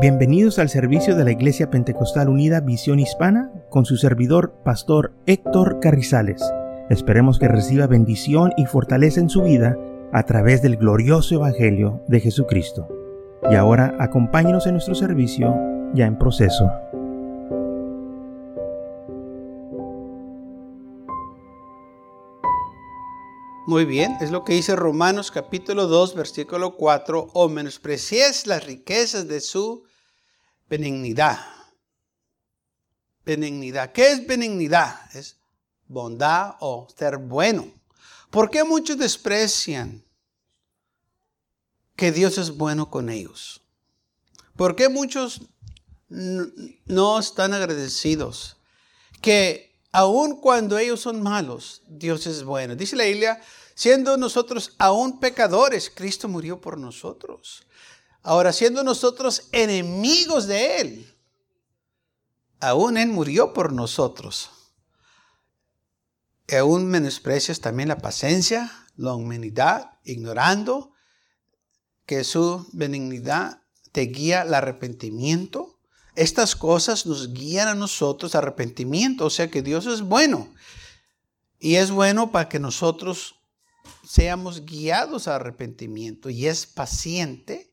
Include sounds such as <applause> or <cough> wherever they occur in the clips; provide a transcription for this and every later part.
Bienvenidos al servicio de la Iglesia Pentecostal Unida Visión Hispana con su servidor, Pastor Héctor Carrizales. Esperemos que reciba bendición y fortaleza en su vida a través del glorioso Evangelio de Jesucristo. Y ahora acompáñenos en nuestro servicio ya en proceso. Muy bien, es lo que dice Romanos capítulo 2, versículo 4, o menosprecies las riquezas de su benignidad. Benignidad. ¿Qué es benignidad? Es bondad o ser bueno. ¿Por qué muchos desprecian que Dios es bueno con ellos? ¿Por qué muchos no están agradecidos? Que aun cuando ellos son malos, Dios es bueno. Dice la Biblia, Siendo nosotros aún pecadores, Cristo murió por nosotros. Ahora, siendo nosotros enemigos de Él, aún Él murió por nosotros. Y aún menosprecias también la paciencia, la humanidad, ignorando que su benignidad te guía al arrepentimiento. Estas cosas nos guían a nosotros al arrepentimiento, o sea que Dios es bueno. Y es bueno para que nosotros seamos guiados a arrepentimiento y es paciente.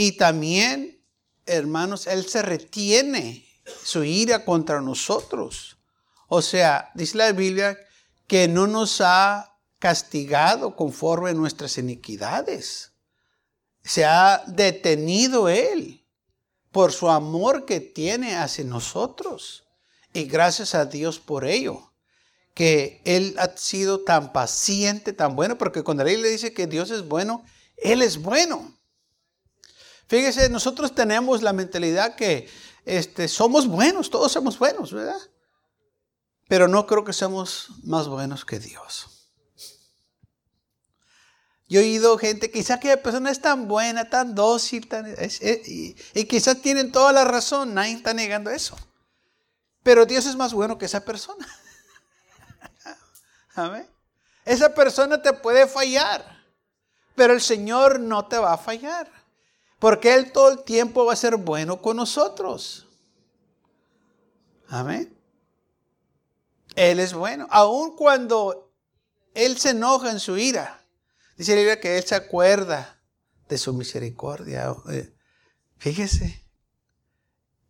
Y también, hermanos, Él se retiene su ira contra nosotros. O sea, dice la Biblia que no nos ha castigado conforme a nuestras iniquidades. Se ha detenido Él por su amor que tiene hacia nosotros. Y gracias a Dios por ello que Él ha sido tan paciente, tan bueno, porque cuando la le dice que Dios es bueno, Él es bueno. Fíjese, nosotros tenemos la mentalidad que este, somos buenos, todos somos buenos, ¿verdad? Pero no creo que seamos más buenos que Dios. Yo he oído gente, quizás aquella persona es tan buena, tan dócil, tan, y, y, quizás tienen toda la razón, nadie está negando eso. Pero Dios es más bueno que esa persona. <laughs> Esa persona te puede fallar, pero el Señor no te va a fallar. Porque Él todo el tiempo va a ser bueno con nosotros. Amén. Él es bueno. Aun cuando Él se enoja en su ira. Dice la Biblia que Él se acuerda de su misericordia. Eh, fíjese,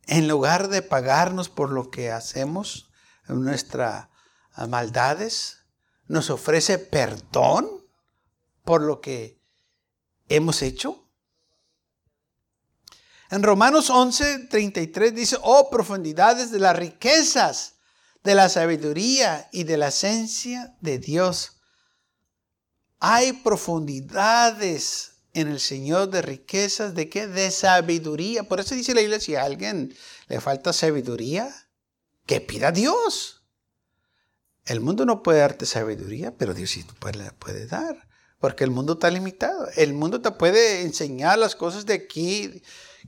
en lugar de pagarnos por lo que hacemos, nuestras maldades, nos ofrece perdón por lo que hemos hecho? En Romanos 11, 33 dice, oh profundidades de las riquezas, de la sabiduría y de la esencia de Dios. Hay profundidades en el Señor de riquezas, ¿de qué? De sabiduría. Por eso dice la Biblia, si a alguien le falta sabiduría, que pida a Dios. El mundo no puede darte sabiduría, pero Dios sí puede, puede dar, porque el mundo está limitado. El mundo te puede enseñar las cosas de aquí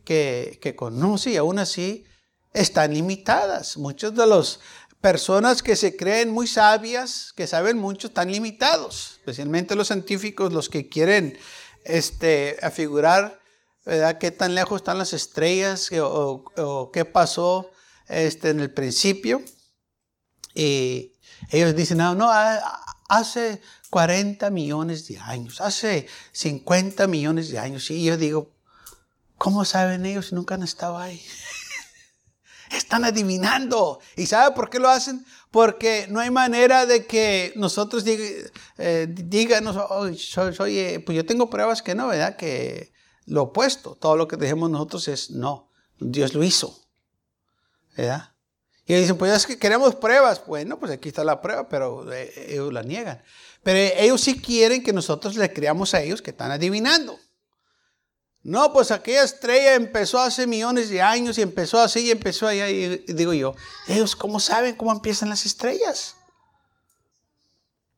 que, que conoce y aún así están limitadas. Muchas de las personas que se creen muy sabias, que saben mucho, están limitados, especialmente los científicos, los que quieren este, afigurar ¿verdad? qué tan lejos están las estrellas o, o qué pasó este, en el principio. Y ellos dicen, no, no, hace 40 millones de años, hace 50 millones de años. Y yo digo, ¿cómo saben ellos si nunca han estado ahí? <laughs> Están adivinando. ¿Y sabe por qué lo hacen? Porque no hay manera de que nosotros eh, díganos, oye, pues yo tengo pruebas que no, ¿verdad? Que lo opuesto, todo lo que dejemos nosotros es no, Dios lo hizo, ¿verdad? Y dicen, pues es que queremos pruebas. Bueno, pues aquí está la prueba, pero eh, ellos la niegan. Pero ellos sí quieren que nosotros le creamos a ellos que están adivinando. No, pues aquella estrella empezó hace millones de años y empezó así y empezó allá. Y digo yo, ellos cómo saben cómo empiezan las estrellas.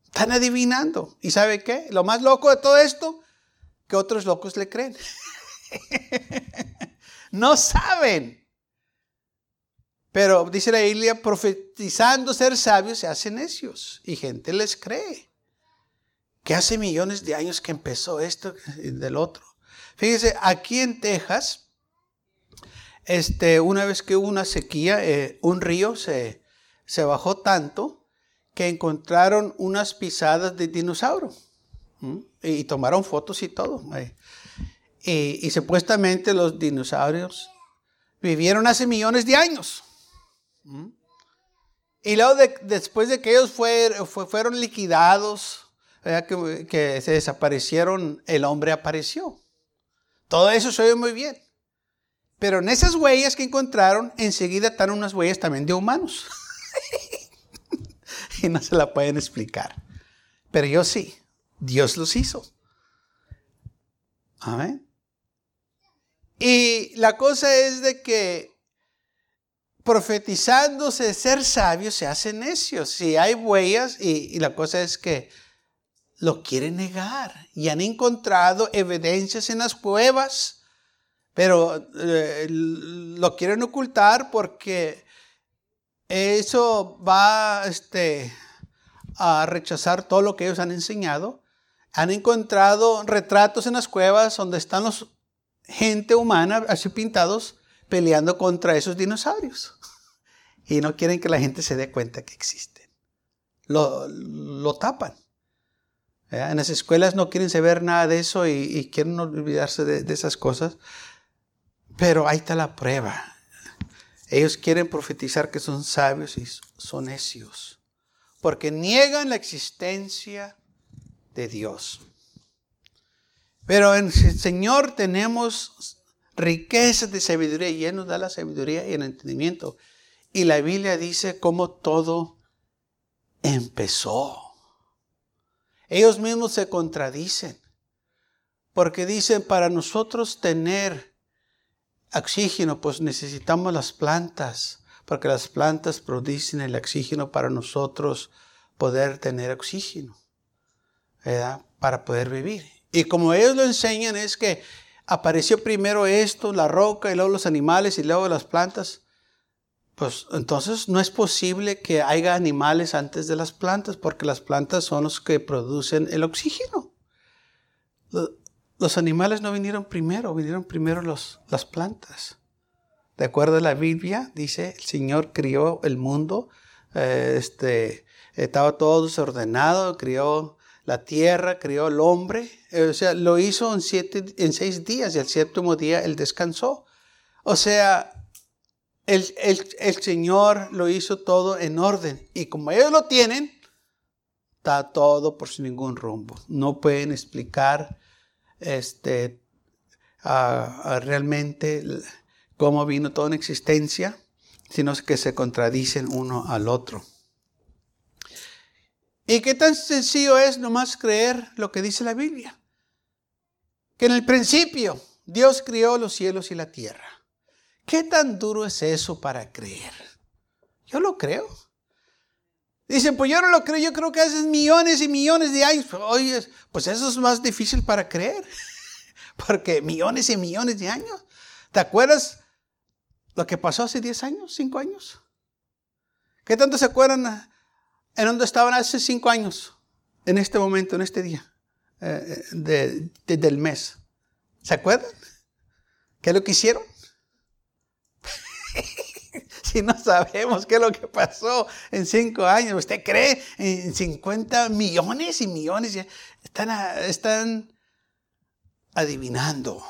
Están adivinando. ¿Y sabe qué? Lo más loco de todo esto, que otros locos le creen. <laughs> no saben. Pero dice la Biblia, profetizando ser sabios se hacen necios y gente les cree. Que hace millones de años que empezó esto y del otro. Fíjese, aquí en Texas, este, una vez que hubo una sequía, eh, un río se, se bajó tanto que encontraron unas pisadas de dinosaurio. Y tomaron fotos y todo. Y, supuestamente los dinosaurios vivieron hace millones de años. Y luego después de que ellos fueron liquidados, que, se desaparecieron, el hombre apareció. Todo eso se oye muy bien. Pero en esas huellas que encontraron, enseguida están unas huellas también de humanos. <laughs> y no se la pueden explicar. Pero yo sí, Dios los hizo. Amén. Y la cosa es de que profetizándose ser sabios se hacen necios. Si hay huellas, y, la cosa es que lo quieren negar y han encontrado evidencias en las cuevas, pero eh, lo quieren ocultar porque eso va este, a rechazar todo lo que ellos han enseñado. Han encontrado retratos en las cuevas donde están los gente humana, así pintados, peleando contra esos dinosaurios. <laughs> Y no quieren que la gente se dé cuenta que existen. Lo, lo tapan. En las escuelas no quieren saber nada de eso y, quieren olvidarse de, de esas cosas. Pero ahí está la prueba. Ellos quieren profetizar que son sabios y son necios. Porque niegan la existencia de Dios. Pero en el Señor tenemos riquezas de sabiduría y Él nos da la sabiduría y el entendimiento. Y la Biblia dice cómo todo empezó. Ellos mismos se contradicen. Porque dicen, para nosotros tener oxígeno, pues necesitamos las plantas. Porque las plantas producen el oxígeno para nosotros poder tener oxígeno. ¿verdad? Para poder vivir. Y como ellos lo enseñan es que apareció primero esto, la roca, y luego los animales, y luego las plantas. Pues entonces no es posible que haya animales antes de las plantas, porque las plantas son los que producen el oxígeno. Los animales no vinieron primero, vinieron primero los, las plantas. De acuerdo a la Biblia, dice, el Señor crió el mundo, eh, este, estaba todo desordenado, crió la tierra, creó el hombre, eh, o sea, lo hizo en, siete, en seis días y el séptimo día él descansó. O sea, el, el, Señor lo hizo todo en orden. Y como ellos lo tienen, está todo por ningún rumbo. No pueden explicar este, realmente cómo vino todo en existencia, sino que se contradicen uno al otro. ¿Y qué tan sencillo es nomás creer lo que dice la Biblia? Que en el principio Dios crió los cielos y la tierra. ¿Qué tan duro es eso para creer? Yo lo creo. Dicen, pues yo no lo creo, yo creo que hace millones y millones de años. Oye, pues eso es más difícil para creer. <laughs> Porque millones y millones de años. ¿Te acuerdas lo que pasó hace 10 años, 5 años? ¿Qué tanto se acuerdan en donde estaban hace cinco años, en este momento, en este día, eh, de, del mes. ¿Se acuerdan? ¿Qué es lo que hicieron? Si no sabemos qué es lo que pasó en cinco años, ¿usted cree en 50 millones y millones? Están, están adivinando.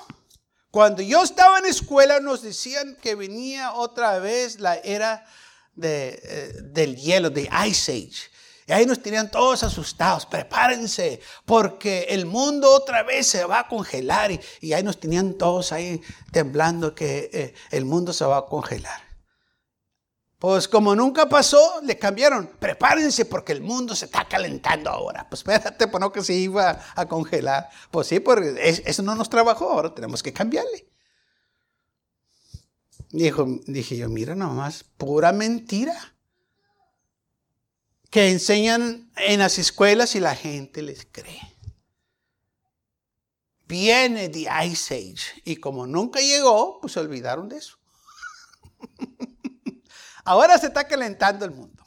Cuando yo estaba en escuela nos decían que venía otra vez la era eh, del hielo, de Ice Age. Y ahí nos tenían todos asustados, prepárense, porque el mundo otra vez se va a congelar. Y, ahí nos tenían todos ahí temblando que eh, el mundo se va a congelar. Pues como nunca pasó, le cambiaron, prepárense porque el mundo se está calentando ahora. Pues espérate, pues no que se iba a congelar. Pues sí, porque eso no nos trabajó, ahora tenemos que cambiarle. Dije yo, mira nomás, pura mentira. Que enseñan en las escuelas y la gente les cree. Viene de Ice Age y como nunca llegó, pues se olvidaron de eso. <laughs> Ahora se está calentando el mundo.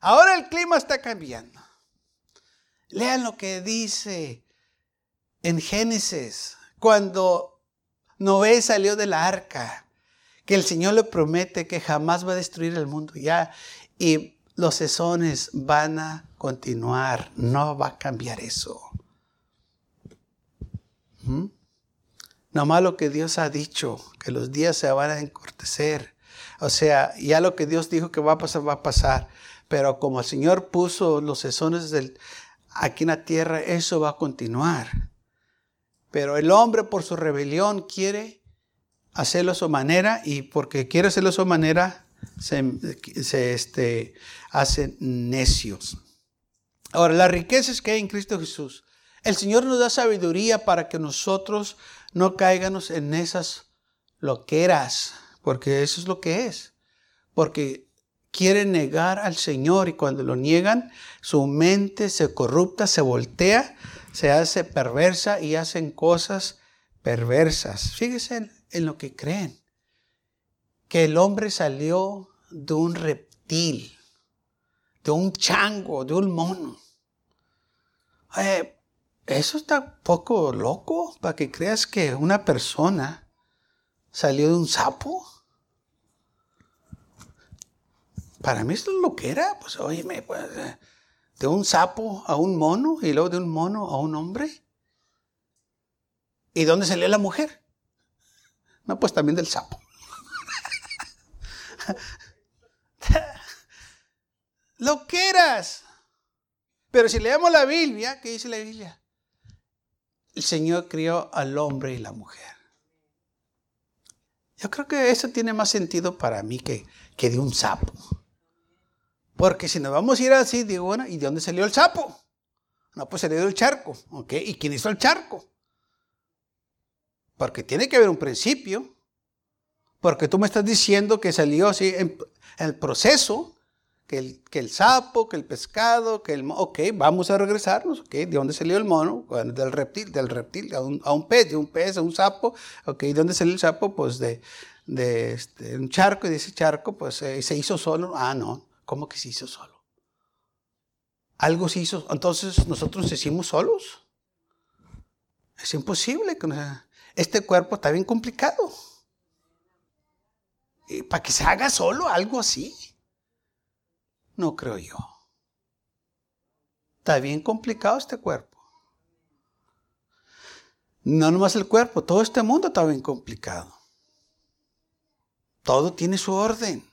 Ahora el clima está cambiando. Lean lo que dice en Génesis, cuando Noé salió de la arca que el Señor le promete que jamás va a destruir el mundo ya y los sesones van a continuar, no va a cambiar eso. ¿Mm? Nomás lo que Dios ha dicho, que los días se van a encortecer. O sea, ya lo que Dios dijo que va a pasar, va a pasar. Pero como el Señor puso los sesones aquí en la tierra, eso va a continuar. Pero el hombre por su rebelión quiere hacerlo a su manera y porque quiere hacerlo a su manera, se, se este, hacen necios. Ahora, las riquezas que hay en Cristo Jesús. El Señor nos da sabiduría para que nosotros no caigamos en esas loqueras, porque eso es lo que es. Porque quieren negar al Señor y cuando lo niegan, su mente se corrupta, se voltea, se hace perversa y hacen cosas perversas. Fíjense en, lo que creen. Que el hombre salió de un reptil, de un chango, de un mono. Eh, eso está poco loco para que creas que una persona salió de un sapo. Para mí es lo que era. Pues, oye, pues, eh, de un sapo a un mono y luego de un mono a un hombre. ¿Y dónde salió la mujer? No, pues también del sapo. <laughs> lo que eras. Pero si leemos la Biblia, ¿qué dice la Biblia? el Señor crió al hombre y la mujer. Yo creo que eso tiene más sentido para mí que, que de un sapo. Porque si nos vamos a ir así, digo, bueno, ¿y de dónde salió el sapo? No, pues salió del charco, ¿ok? ¿Y quién hizo el charco? Porque tiene que haber un principio. Porque tú me estás diciendo que salió así en el proceso que el, sapo, que el pescado, que el... Ok, vamos a regresarnos, ok, ¿de dónde salió el mono? Bueno, del reptil, del reptil a un, pez, de un pez a un sapo, ok, ¿de dónde salió el sapo? Pues de, este, un charco, y de ese charco, pues eh, se hizo solo. Ah, no, ¿cómo que se hizo solo? Algo se hizo, entonces nosotros nos hicimos solos. Es imposible. Este cuerpo está bien complicado. Y para que se haga solo algo así. No creo yo. Está bien complicado este cuerpo. No nomás el cuerpo, todo este mundo está bien complicado. Todo tiene su orden.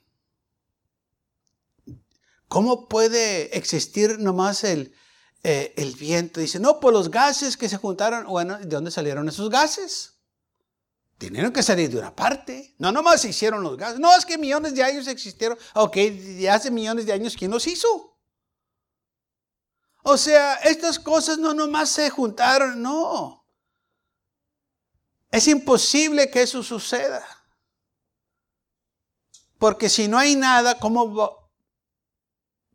¿Cómo puede existir nomás el, eh, el viento? Dice, no, por los gases que se juntaron. Bueno, ¿de dónde salieron esos gases? Tienen que salir de una parte. No nomás se hicieron los gases. No, es que millones de años existieron. Ok, de hace millones de años, ¿quién los hizo? O sea, estas cosas no nomás se juntaron, no. Es imposible que eso suceda. Porque si no hay nada, ¿cómo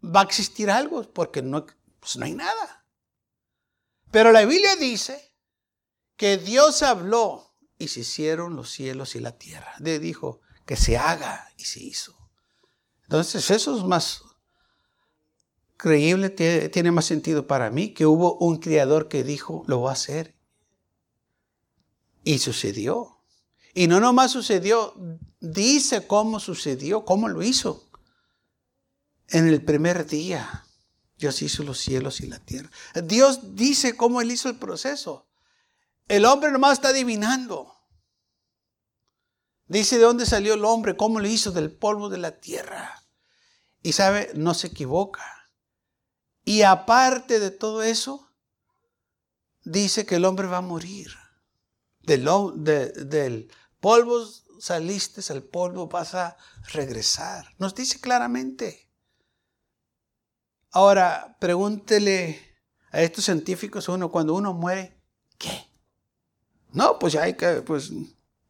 va, a existir algo? Porque no, pues no hay nada. Pero la Biblia dice que Dios habló y se hicieron los cielos y la tierra. Dios dijo que se haga y se hizo. Entonces eso es más creíble, tiene más sentido para mí que hubo un criador que dijo, lo voy a hacer. Y sucedió. Y no nomás sucedió, dice cómo sucedió, cómo lo hizo. En el primer día, Dios hizo los cielos y la tierra. Dios dice cómo Él hizo el proceso. El hombre nomás está adivinando. Dice de dónde salió el hombre, cómo lo hizo del polvo de la tierra. Y sabe, no se equivoca. Y aparte de todo eso, dice que el hombre va a morir. Del, polvo saliste, al polvo vas a regresar. Nos dice claramente. Ahora, pregúntele a estos científicos uno, cuando uno muere, ¿qué? No, pues hay que, pues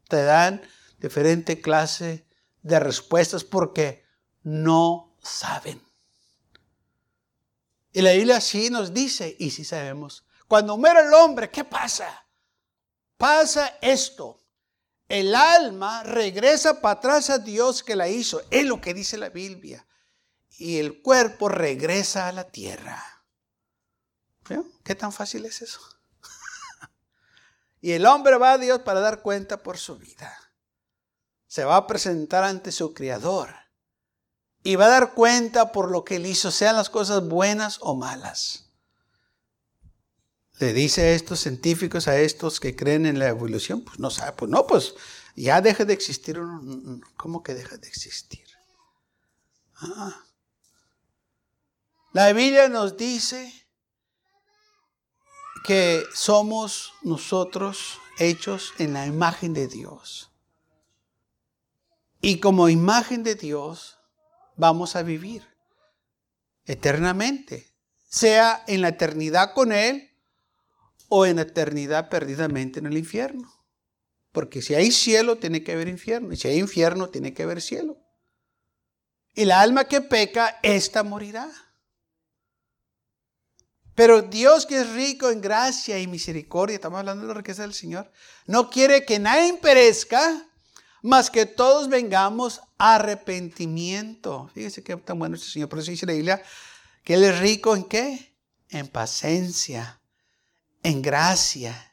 te dan diferente clase de respuestas porque no saben. Y la Biblia sí nos dice, y sí sabemos, cuando muere el hombre, ¿qué pasa? Pasa esto. El alma regresa para atrás a Dios que la hizo. Es lo que dice la Biblia. Y el cuerpo regresa a la tierra. ¿Qué tan fácil es eso? <laughs> Y el hombre va a Dios para dar cuenta por su vida. Se va a presentar ante su Creador y va a dar cuenta por lo que él hizo, sean las cosas buenas o malas. Le dice a estos científicos, a estos que creen en la evolución, pues no sabe, pues no, pues ya deja de existir. ¿Cómo que deja de existir? Ah. La Biblia nos dice que somos nosotros hechos en la imagen de Dios. Y como imagen de Dios vamos a vivir eternamente, sea en la eternidad con Él o en la eternidad perdidamente en el infierno. Porque si hay cielo, tiene que haber infierno. Y si hay infierno, tiene que haber cielo. Y la alma que peca, ésta morirá. Pero Dios que es rico en gracia y misericordia, estamos hablando de la riqueza del Señor, no quiere que nadie perezca, más que todos vengamos a arrepentimiento. Fíjese qué tan bueno este Señor. Por eso dice la Biblia que Él es rico en qué? En paciencia, en gracia.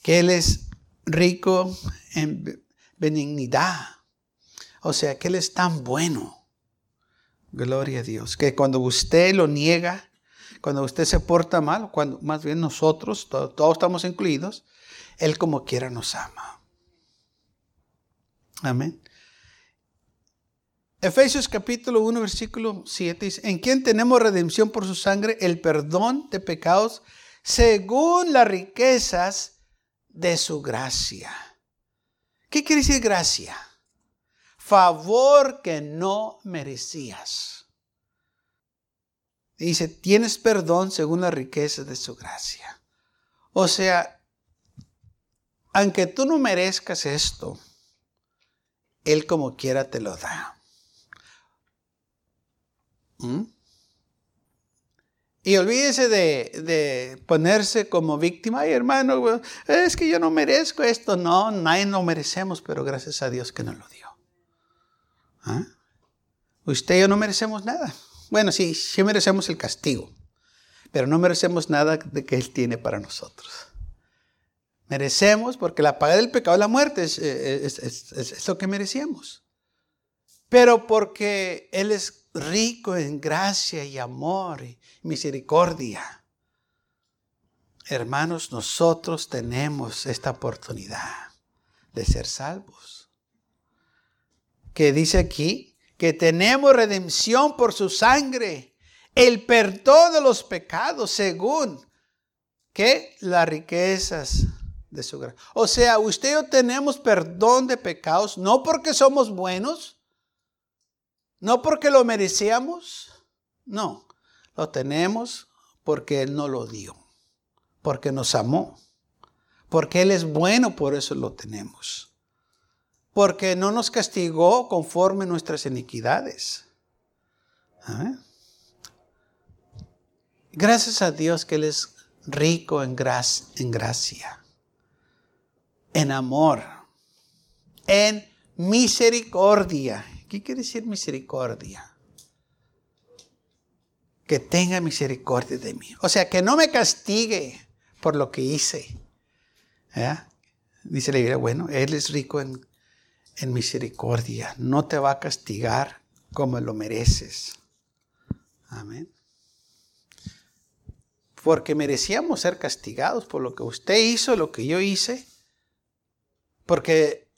Que Él es rico en benignidad. O sea, que Él es tan bueno. Gloria a Dios. Que cuando usted lo niega, cuando usted se porta mal, cuando más bien nosotros, todos, estamos incluidos, Él como quiera nos ama. Amén. Efesios capítulo 1, versículo 7 dice, en quien tenemos redención por su sangre, el perdón de pecados, según las riquezas de su gracia. ¿Qué quiere decir gracia? Favor que no merecías. Dice, tienes perdón según la riqueza de su gracia. O sea, aunque tú no merezcas esto, Él como quiera te lo da. ¿Mm? Y olvídese de, ponerse como víctima. Ay, hermano, es que yo no merezco esto. No, nadie lo merecemos, pero gracias a Dios que nos lo dio. ¿Ah? Usted y yo no merecemos nada. Bueno, sí, sí merecemos el castigo, pero no merecemos nada de que Él tiene para nosotros. Merecemos, porque la paga del pecado es la muerte, eh, es, es lo que merecíamos. Pero porque Él es rico en gracia y amor y misericordia. Hermanos, nosotros tenemos esta oportunidad de ser salvos. Que dice aquí, que tenemos redención por su sangre, el perdón de los pecados según que las riquezas de su gracia. O sea, usted y yo tenemos perdón de pecados, no porque somos buenos, no porque lo merecíamos, no, lo tenemos porque Él nos lo dio, porque nos amó, porque Él es bueno, por eso lo tenemos porque no nos castigó conforme nuestras iniquidades. Gracias a Dios que Él es rico en gracia, en amor, en misericordia. ¿Qué quiere decir misericordia? Que tenga misericordia de mí. O sea, que no me castigue por lo que hice. Dice la Biblia, bueno, Él es rico en en misericordia. No te va a castigar como lo mereces. Amén. Porque merecíamos ser castigados por lo que usted hizo, lo que yo hice. Porque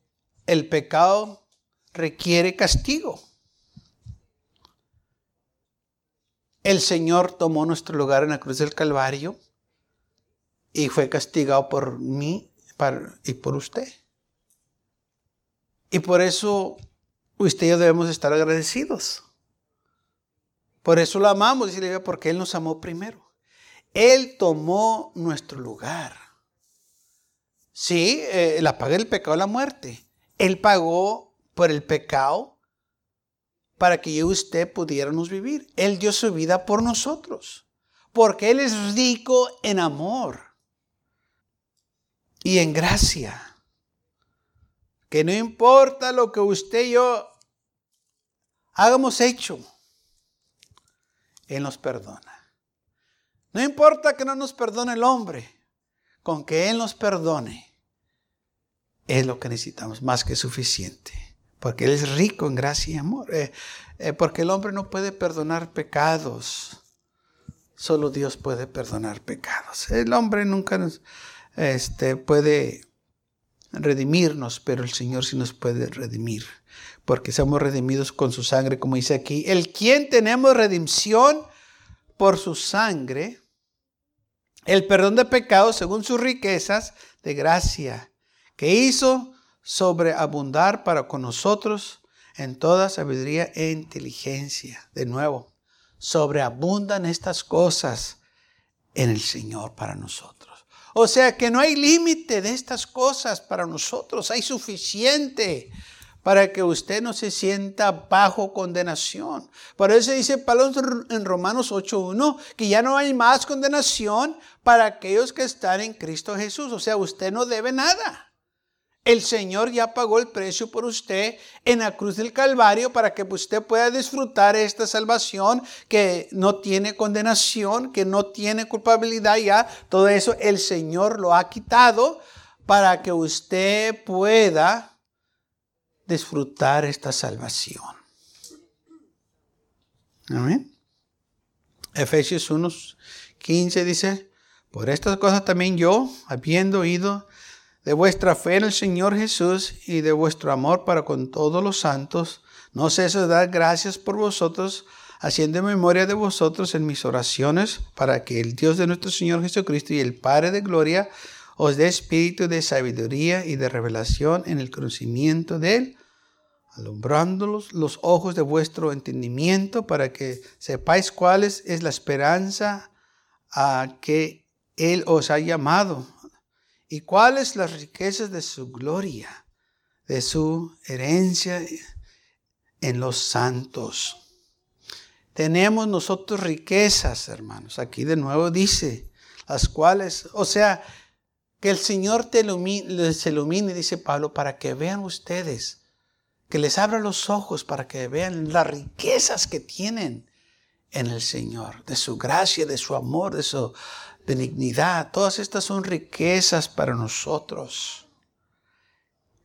el pecado requiere castigo. El Señor tomó nuestro lugar en la cruz del Calvario y fue castigado por mí y por usted. Y por eso usted y yo debemos estar agradecidos. Por eso lo amamos, dice porque Él nos amó primero. Él tomó nuestro lugar. Sí, eh, la paga del pecado la muerte. Él pagó por el pecado para que yo y usted pudiéramos vivir. Él dio su vida por nosotros. Porque Él es rico en amor y en gracia que no importa lo que usted y yo hagamos hecho, Él nos perdona. No importa que no nos perdone el hombre, con que Él nos perdone, es lo que necesitamos, más que suficiente. Porque Él es rico en gracia y amor. Eh, eh, porque el hombre no puede perdonar pecados. Solo Dios puede perdonar pecados. El hombre nunca nos, este, puede redimirnos, pero el Señor sí nos puede redimir. Porque somos redimidos con su sangre, como dice aquí. El quien tenemos redención por su sangre, el perdón de pecados según sus riquezas de gracia que hizo sobreabundar para con nosotros en toda sabiduría e inteligencia. De nuevo, sobreabundan estas cosas en el Señor para nosotros. O sea que no hay límite de estas cosas para nosotros, hay suficiente para que usted no se sienta bajo condenación. Por eso dice Pablo en Romanos 8.1 que ya no hay más condenación para aquellos que están en Cristo Jesús. O sea, usted no debe nada. El Señor ya pagó el precio por usted en la cruz del Calvario para que usted pueda disfrutar esta salvación que no tiene condenación, que no tiene culpabilidad ya. Todo eso el Señor lo ha quitado para que usted pueda disfrutar esta salvación. Amén. Efesios 1, 15 dice, por estas cosas también yo, habiendo oído de vuestra fe en el Señor Jesús y de vuestro amor para con todos los santos, no ceso de dar gracias por vosotros, haciendo memoria de vosotros en mis oraciones, para que el Dios de nuestro Señor Jesucristo y el Padre de gloria os dé espíritu de sabiduría y de revelación en el conocimiento de Él, alumbrándolos los ojos de vuestro entendimiento, para que sepáis cuál es, la esperanza a que Él os ha llamado ¿Y cuáles las riquezas de su gloria, de su herencia en los santos? Tenemos nosotros riquezas, hermanos. Aquí de nuevo dice, las cuales, o sea, que el Señor te les ilumine, dice Pablo, para que vean ustedes, que les abra los ojos para que vean las riquezas que tienen en el Señor, de su gracia, de su amor, de su benignidad, todas estas son riquezas para nosotros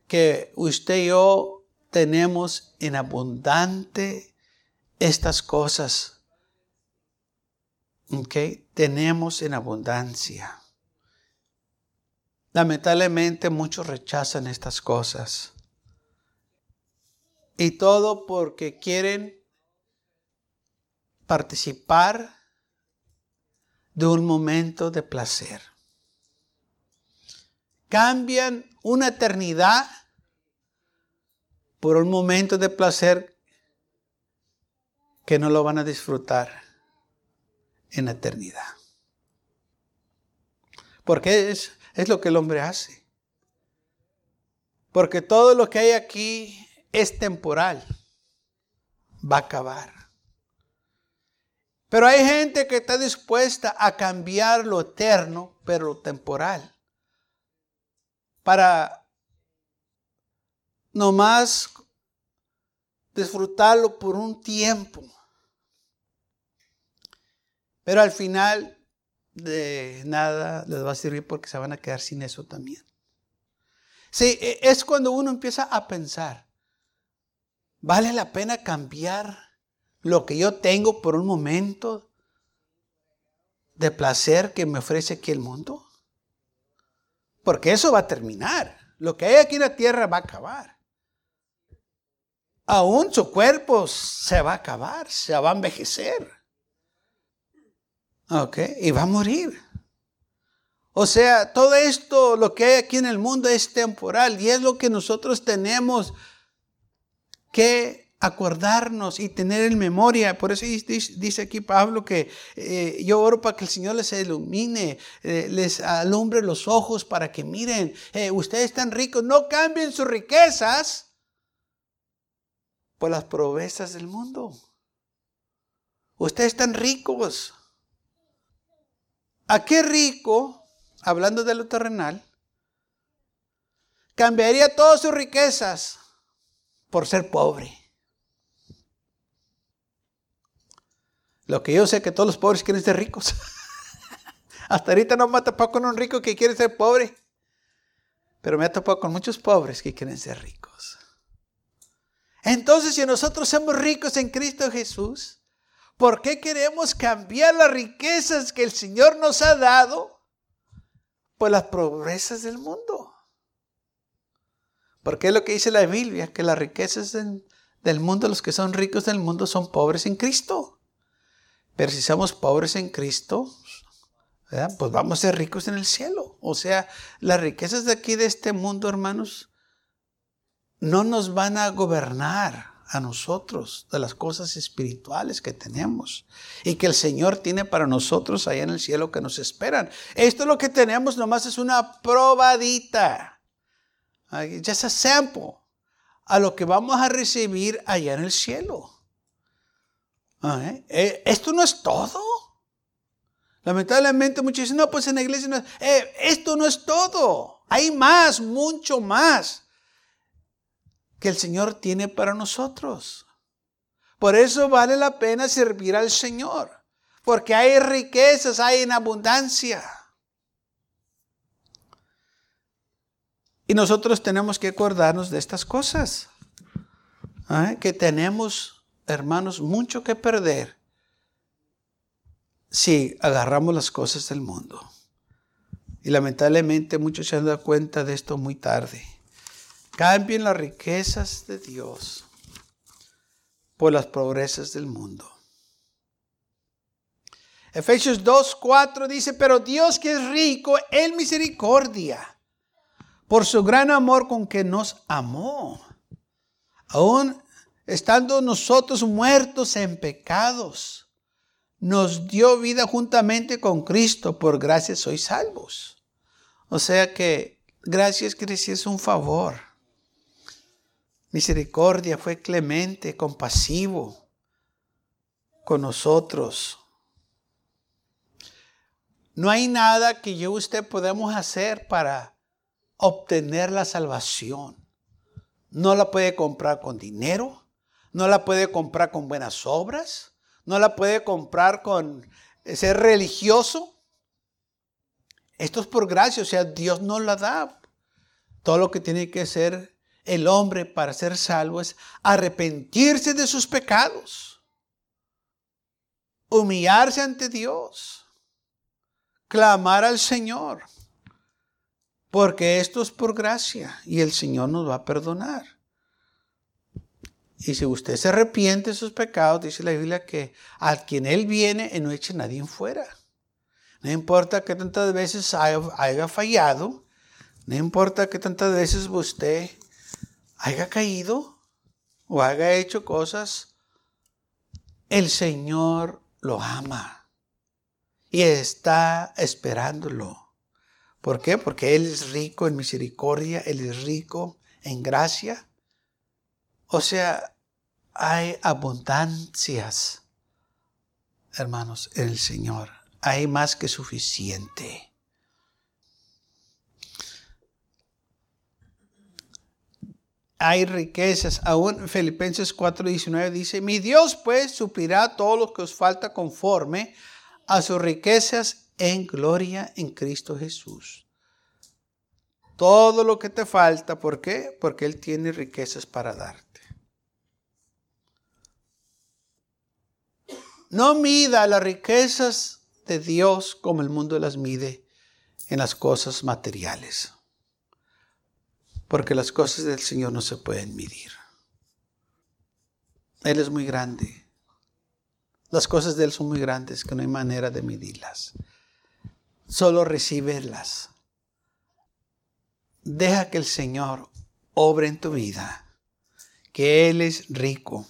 que usted y yo tenemos en abundante estas cosas. ¿Ok? Tenemos en abundancia. Lamentablemente muchos rechazan estas cosas. Y todo porque quieren participar de un momento de placer. Cambian una eternidad por un momento de placer que no lo van a disfrutar en la eternidad. Porque es, es lo que el hombre hace. Porque todo lo que hay aquí es temporal. Va a acabar. Pero hay gente que está dispuesta a cambiar lo eterno, pero temporal, para nomás disfrutarlo por un tiempo. Pero al final de nada les va a servir porque se van a quedar sin eso también. Sí, e, es cuando uno empieza a pensar, ¿vale la pena cambiar lo que yo tengo por un momento de placer que me ofrece aquí el mundo? Porque eso va a terminar. Lo que hay aquí en la tierra va a acabar. Aún su cuerpo se va a acabar, se va a envejecer. ¿Ok? Y va a morir. O sea, todo esto, lo que hay aquí en el mundo es temporal y es lo que nosotros tenemos que acordarnos y tener en memoria. Por eso dice aquí Pablo que eh, yo oro para que el Señor les ilumine, eh, les alumbre los ojos para que miren, eh, ustedes están ricos, no cambien sus riquezas por las proezas del mundo. Ustedes están ricos. ¿A qué rico, hablando de lo terrenal, cambiaría todas sus riquezas por ser pobre? Lo que yo sé que todos los pobres quieren ser ricos. <laughs> Hasta ahorita no mata con un rico que quiere ser pobre. Pero me ha topado con muchos pobres que quieren ser ricos. Entonces, si nosotros somos ricos en Cristo Jesús, ¿por qué queremos cambiar las riquezas que el Señor nos ha dado por las pobrezas del mundo? Porque es lo que dice la Biblia, que las riquezas del mundo, los que son ricos del mundo, son pobres en Cristo. Pero si somos pobres en Cristo, pues vamos a ser ricos en el cielo. O sea, las riquezas de aquí, de este mundo, hermanos, no nos van a gobernar a nosotros de las cosas espirituales que tenemos y que el Señor tiene para nosotros allá en el cielo que nos esperan. Esto es lo que tenemos, nomás es una probadita. Just a sample a lo que vamos a recibir allá en el cielo. Eh, esto no es todo. Lamentablemente muchos dicen, no, pues en la iglesia no, eh, esto no es todo. Hay más, mucho más que el Señor tiene para nosotros. Por eso vale la pena servir al Señor, porque hay riquezas, hay en abundancia. Y nosotros tenemos que acordarnos de estas cosas, ¿eh? que tenemos, hermanos, mucho que perder si agarramos las cosas del mundo. Y lamentablemente muchos se han dado cuenta de esto muy tarde. Cambien las riquezas de Dios por las pobrezas del mundo. Efesios 2.4 dice, pero Dios que es rico en misericordia, por su gran amor con que nos amó, aún estando nosotros muertos en pecados nos dio vida juntamente con Cristo, por gracia sois salvos. O sea que gracias decir es un favor. Misericordia fue clemente, compasivo con nosotros. No hay nada que yo y usted podamos hacer para obtener la salvación. No la puede comprar con dinero, no la puede comprar con buenas obras, no la puede comprar con ser religioso. Esto es por gracia, o sea, Dios no la da. Todo lo que tiene que hacer el hombre para ser salvo es arrepentirse de sus pecados, humillarse ante Dios, clamar al Señor, porque esto es por gracia y el Señor nos va a perdonar. Y si usted se arrepiente de sus pecados, dice la Biblia que a quien Él viene, no eche nadie fuera. No importa que tantas veces haya, fallado, no importa que tantas veces usted haya caído o haya hecho cosas, el Señor lo ama y está esperándolo. ¿Por qué? Porque Él es rico en misericordia, Él es rico en gracia o sea, hay abundancias, hermanos, en el Señor. Hay más que suficiente. Hay riquezas. Aún Filipenses 4:19 dice, mi Dios pues suplirá todo lo que os falta conforme a sus riquezas en gloria en Cristo Jesús. Todo lo que te falta, ¿por qué? Porque Él tiene riquezas para dar. No mida las riquezas de Dios como el mundo las mide en las cosas materiales. Porque las cosas del Señor no se pueden medir. Él es muy grande. Las cosas de Él son muy grandes que no hay manera de medirlas. Solo recibirlas. Deja que el Señor obre en tu vida. Que Él es rico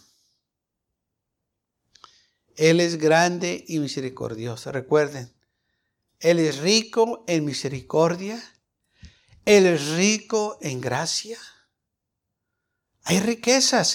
él es grande y misericordioso. Recuerden, Él es rico en misericordia. Él es rico en gracia. Hay riquezas.